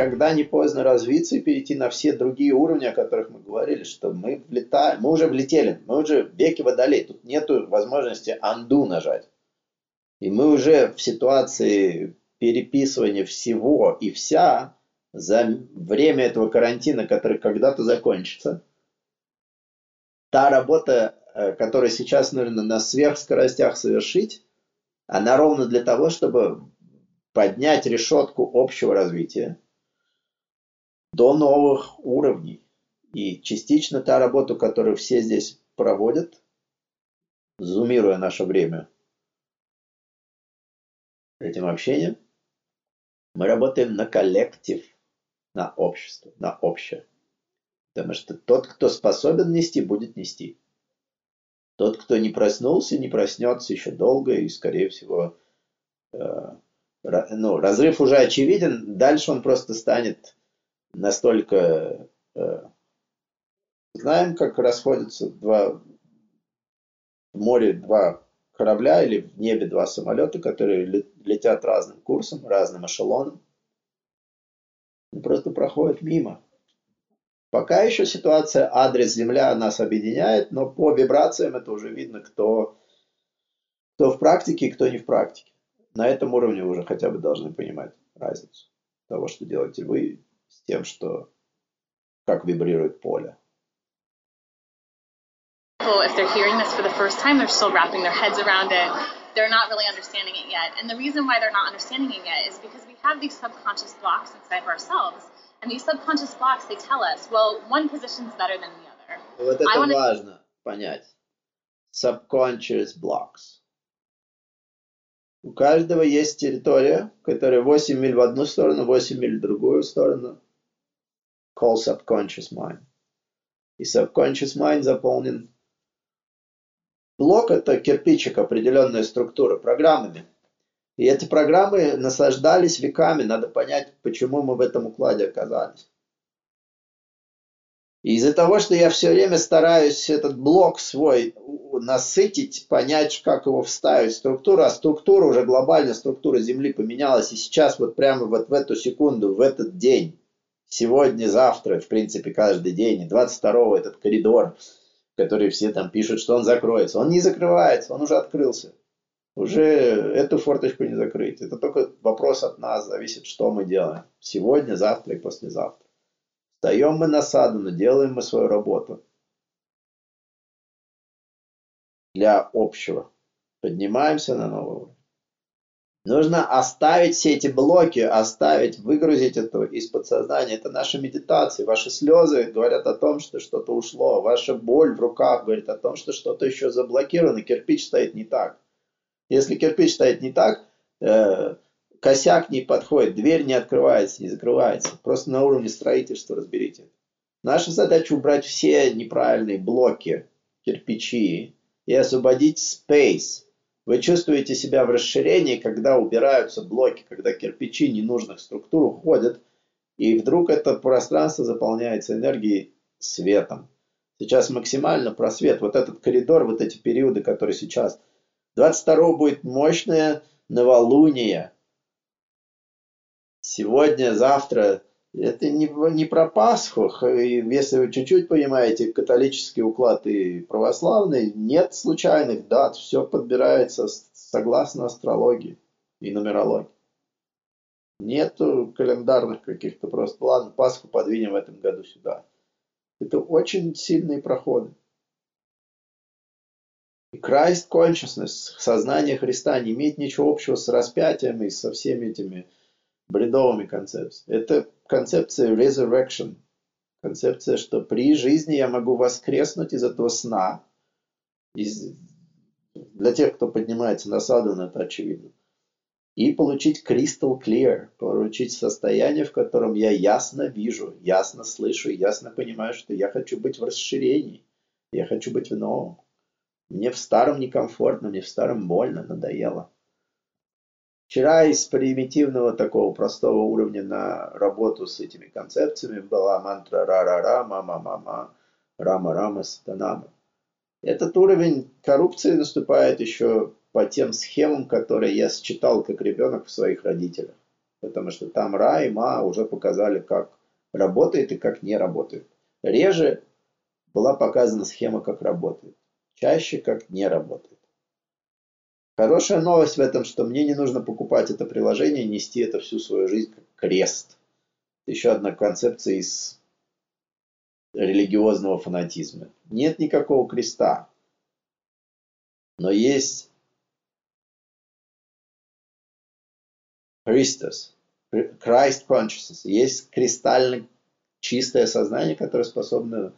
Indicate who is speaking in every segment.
Speaker 1: никогда не поздно развиться и перейти на все другие уровни, о которых мы говорили, что мы влетаем, мы уже влетели, мы уже в веке водолей, тут нету возможности анду нажать. И мы уже в ситуации переписывания всего и вся за время этого карантина, который когда-то закончится. Та работа, э, которую сейчас нужно на сверхскоростях совершить, она ровно для того, чтобы поднять решетку общего развития, до новых уровней. И частично та работа, которую все здесь проводят, зумируя наше время этим общением, мы работаем на коллектив, на общество, на общее. Потому что тот, кто способен нести, будет нести. Тот, кто не проснулся, не проснется еще долго и, скорее всего, э, ну, разрыв уже очевиден. Дальше он просто станет настолько э, знаем, как расходятся два в море два корабля или в небе два самолета, которые летят разным курсом, разным эшелоном. И просто проходят мимо. Пока еще ситуация адрес Земля нас объединяет, но по вибрациям это уже видно, кто, кто в практике и кто не в практике. На этом уровне уже хотя бы должны понимать разницу того, что делаете вы с тем, что как вибрирует поле.
Speaker 2: If they're hearing this for the first time, they're still wrapping their heads around it. They're not really understanding it yet. And the reason why they're not understanding it yet is because we have these subconscious blocks inside of ourselves. And these subconscious blocks, they tell us, well, one position's better than the other.
Speaker 1: Вот это wanna... важно понять. Subconscious blocks. У каждого есть территория, которая 8 миль в одну сторону, 8 миль в другую сторону. Call subconscious mind. И subconscious mind заполнен. Блок – это кирпичик, определенная структура, программами. И эти программы наслаждались веками. Надо понять, почему мы в этом укладе оказались. И из-за того, что я все время стараюсь этот блок свой насытить, понять, как его вставить в структуру, а структура уже глобальная структура Земли поменялась, и сейчас вот прямо вот в эту секунду, в этот день, сегодня, завтра, в принципе, каждый день, 22-го этот коридор, который все там пишут, что он закроется, он не закрывается, он уже открылся. Уже эту форточку не закрыть. Это только вопрос от нас, зависит, что мы делаем. Сегодня, завтра и послезавтра. Встаем мы на саду, делаем мы свою работу для общего. Поднимаемся на новый уровень. Нужно оставить все эти блоки, оставить, выгрузить это из подсознания. Это наша медитация. Ваши слезы говорят о том, что что-то ушло. Ваша боль в руках говорит о том, что что-то еще заблокировано. Кирпич стоит не так. Если кирпич стоит не так, э, косяк не подходит, дверь не открывается, не закрывается. Просто на уровне строительства разберите. Наша задача убрать все неправильные блоки, кирпичи и освободить space. Вы чувствуете себя в расширении, когда убираются блоки, когда кирпичи ненужных структур уходят, и вдруг это пространство заполняется энергией светом. Сейчас максимально просвет. Вот этот коридор, вот эти периоды, которые сейчас. 22 будет мощное новолуние, сегодня, завтра, это не, не про Пасху. Если вы чуть-чуть понимаете католический уклад и православный, нет случайных дат, все подбирается согласно астрологии и нумерологии. Нету календарных каких-то просто, ладно, Пасху подвинем в этом году сюда. Это очень сильные проходы. И Christ consciousness, сознание Христа не имеет ничего общего с распятием и со всеми этими бредовыми концепциями. Это концепция resurrection. Концепция, что при жизни я могу воскреснуть из этого сна. Из... Для тех, кто поднимается на саду, это очевидно. И получить crystal clear, получить состояние, в котором я ясно вижу, ясно слышу, ясно понимаю, что я хочу быть в расширении, я хочу быть в новом. Мне в старом некомфортно, мне в старом больно, надоело. Вчера из примитивного такого простого уровня на работу с этими концепциями была мантра ра-ра-ра, ма-ма-ма-ма, рама-рама, сатанама. Этот уровень коррупции наступает еще по тем схемам, которые я считал как ребенок в своих родителях. Потому что там Ра и Ма уже показали, как работает и как не работает. Реже была показана схема, как работает. Чаще, как не работает. Хорошая новость в этом, что мне не нужно покупать это приложение нести это всю свою жизнь как крест. Еще одна концепция из религиозного фанатизма. Нет никакого креста. Но есть Christus, Christ Consciousness. Есть кристально чистое сознание, которое способно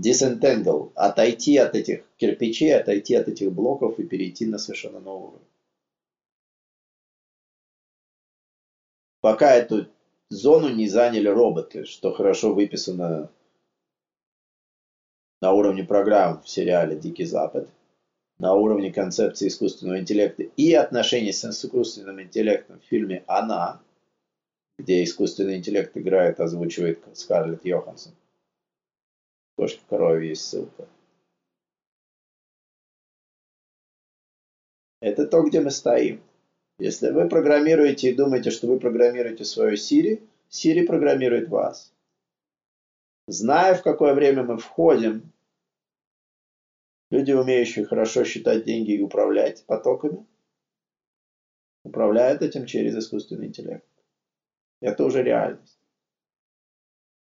Speaker 1: disentangle, отойти от этих кирпичей, отойти от этих блоков и перейти на совершенно новый. Пока эту зону не заняли роботы, что хорошо выписано на уровне программ в сериале «Дикий Запад», на уровне концепции искусственного интеллекта и отношений с искусственным интеллектом в фильме «Она», где искусственный интеллект играет, озвучивает Скарлетт Йоханссон – Кошка корове есть ссылка. Это то, где мы стоим. Если вы программируете и думаете, что вы программируете свою Siri, Siri программирует вас. Зная, в какое время мы входим, люди, умеющие хорошо считать деньги и управлять потоками, управляют этим через искусственный интеллект. Это уже реальность.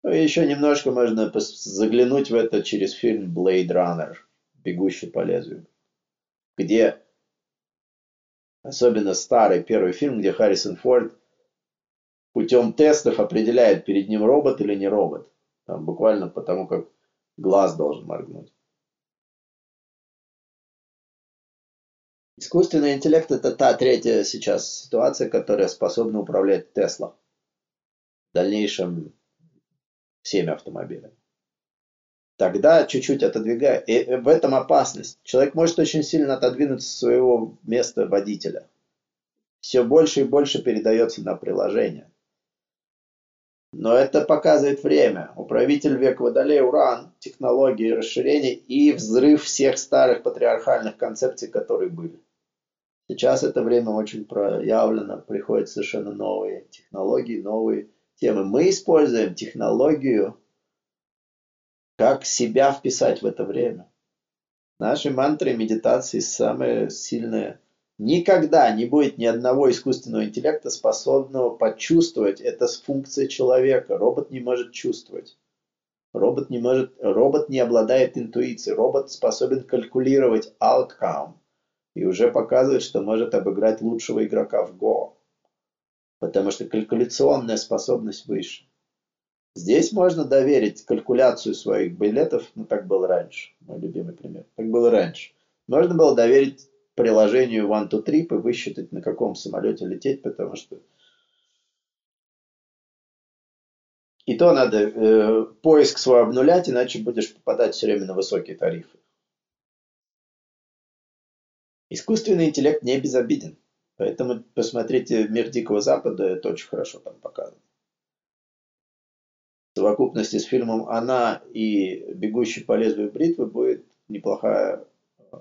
Speaker 1: Ну, еще немножко можно заглянуть в это через фильм Blade Runner, бегущий по лезвию, где особенно старый первый фильм, где Харрисон Форд путем тестов определяет, перед ним робот или не робот. Там буквально потому, как глаз должен моргнуть. Искусственный интеллект – это та третья сейчас ситуация, которая способна управлять Тесла. В дальнейшем всеми автомобилями. Тогда чуть-чуть отодвигая. И в этом опасность. Человек может очень сильно отодвинуться с своего места водителя. Все больше и больше передается на приложение. Но это показывает время. Управитель век Водолея Уран, технологии расширения и взрыв всех старых патриархальных концепций, которые были. Сейчас это время очень проявлено, приходят совершенно новые технологии, новые темы. Мы используем технологию, как себя вписать в это время. Наши мантры медитации самые сильные. Никогда не будет ни одного искусственного интеллекта, способного почувствовать. Это функция человека. Робот не может чувствовать. Робот не, может, робот не обладает интуицией. Робот способен калькулировать outcome. И уже показывает, что может обыграть лучшего игрока в Go потому что калькуляционная способность выше. Здесь можно доверить калькуляцию своих билетов, ну так было раньше, мой любимый пример, так было раньше. Можно было доверить приложению One to Trip и высчитать, на каком самолете лететь, потому что и то надо э, поиск свой обнулять, иначе будешь попадать все время на высокие тарифы. Искусственный интеллект не безобиден. Поэтому посмотрите «Мир Дикого Запада», это очень хорошо там показано. В совокупности с фильмом «Она» и «Бегущий по лезвию бритвы» будет неплохая э,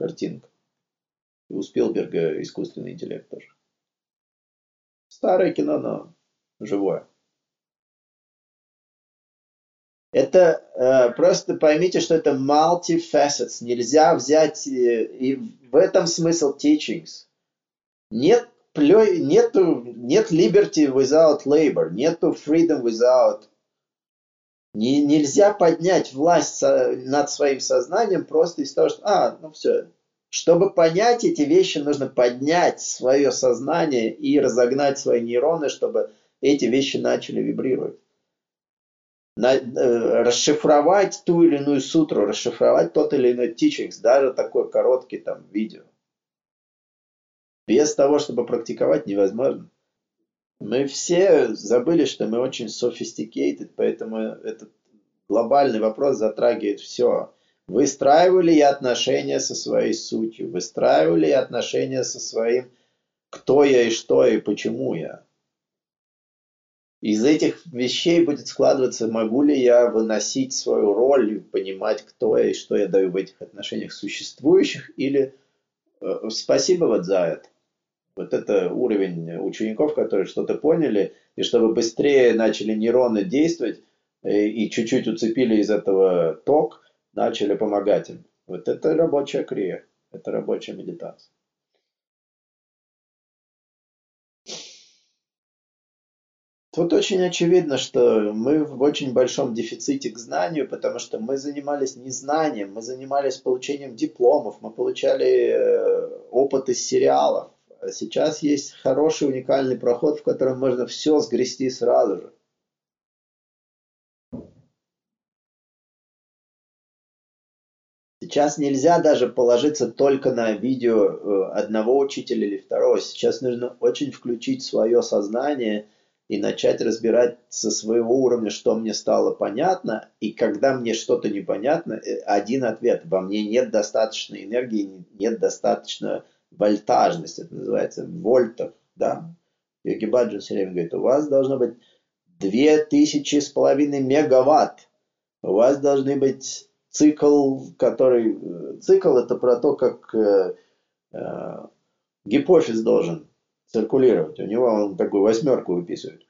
Speaker 1: картинка. И у Спилберга искусственный интеллект тоже. Старое кино, но живое. Это э, просто поймите, что это multifacets. Нельзя взять э, и в этом смысл teachings. Нет, нету, нет liberty without labor, нету freedom without... Не, нельзя поднять власть над своим сознанием просто из того, что, а, ну все. Чтобы понять эти вещи, нужно поднять свое сознание и разогнать свои нейроны, чтобы эти вещи начали вибрировать. На, э, расшифровать ту или иную сутру, расшифровать тот или иной teachings, даже такой короткий там видео – без того, чтобы практиковать, невозможно. Мы все забыли, что мы очень sophisticated, поэтому этот глобальный вопрос затрагивает все. Выстраивали ли отношения со своей сутью? Выстраивали ли отношения со своим кто я и что и почему я. Из этих вещей будет складываться, могу ли я выносить свою роль, понимать, кто я и что я даю в этих отношениях существующих, или э, спасибо вот за это. Вот это уровень учеников, которые что-то поняли, и чтобы быстрее начали нейроны действовать, э, и чуть-чуть уцепили из этого ток, начали помогать им. Вот это рабочая крия, это рабочая медитация. Тут очень очевидно, что мы в очень большом дефиците к знанию, потому что мы занимались не знанием, мы занимались получением дипломов, мы получали э, опыт из сериалов. А сейчас есть хороший уникальный проход, в котором можно все сгрести сразу же. Сейчас нельзя даже положиться только на видео э, одного учителя или второго. Сейчас нужно очень включить свое сознание и начать разбирать со своего уровня, что мне стало понятно. И когда мне что-то непонятно, э, один ответ. Во мне нет достаточно энергии, нет достаточно вольтажности. Это называется в вольтах. Да? Йоги Баджан все время говорит, у вас должно быть две тысячи с половиной мегаватт. У вас должны быть цикл, который... Цикл это про то, как э, э, гипофиз должен циркулировать. У него он такую восьмерку выписывает.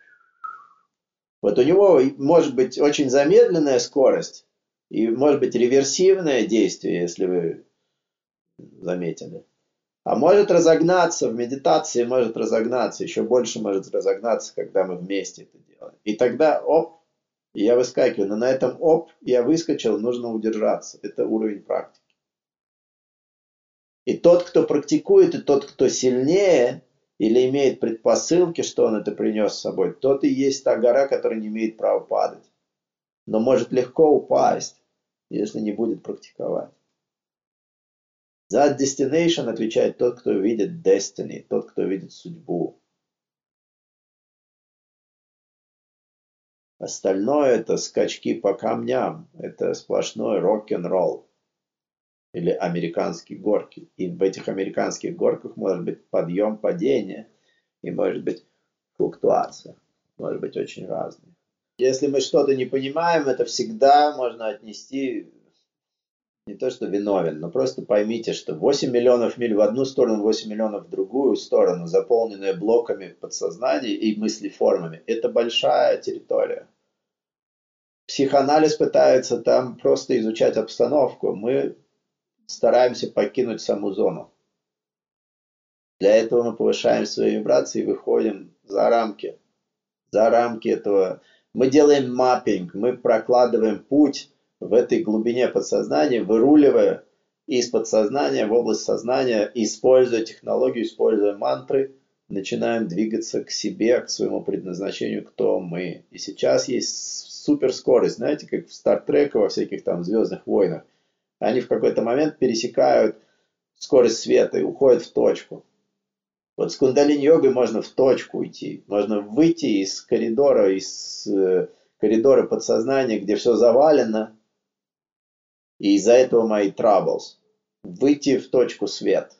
Speaker 1: Вот у него может быть очень замедленная скорость и может быть реверсивное действие, если вы заметили. А может разогнаться в медитации, может разогнаться, еще больше может разогнаться, когда мы вместе это делаем. И тогда, оп, я выскакиваю. Но на этом оп, я выскочил, нужно удержаться. Это уровень практики. И тот, кто практикует, и тот, кто сильнее, или имеет предпосылки, что он это принес с собой, тот и есть та гора, которая не имеет права падать. Но может легко упасть, если не будет практиковать. За destination отвечает тот, кто видит destiny, тот, кто видит судьбу. Остальное это скачки по камням, это сплошной рок-н-ролл или американские горки. И в этих американских горках может быть подъем, падение, и может быть флуктуация, может быть очень разные. Если мы что-то не понимаем, это всегда можно отнести не то что виновен, но просто поймите, что 8 миллионов миль в одну сторону, 8 миллионов в другую сторону, заполненная блоками подсознания и мыслеформами, это большая территория. Психоанализ пытается там просто изучать обстановку. Мы стараемся покинуть саму зону. Для этого мы повышаем свои вибрации и выходим за рамки. За рамки этого. Мы делаем маппинг, мы прокладываем путь в этой глубине подсознания, выруливая из подсознания в область сознания, используя технологию, используя мантры, начинаем двигаться к себе, к своему предназначению, кто мы. И сейчас есть суперскорость, знаете, как в Стартрек, во всяких там Звездных войнах. Они в какой-то момент пересекают скорость света и уходят в точку. Вот с кундалини-йогой можно в точку уйти. Можно выйти из коридора, из э, коридора подсознания, где все завалено, и из-за этого мои troubles. Выйти в точку свет.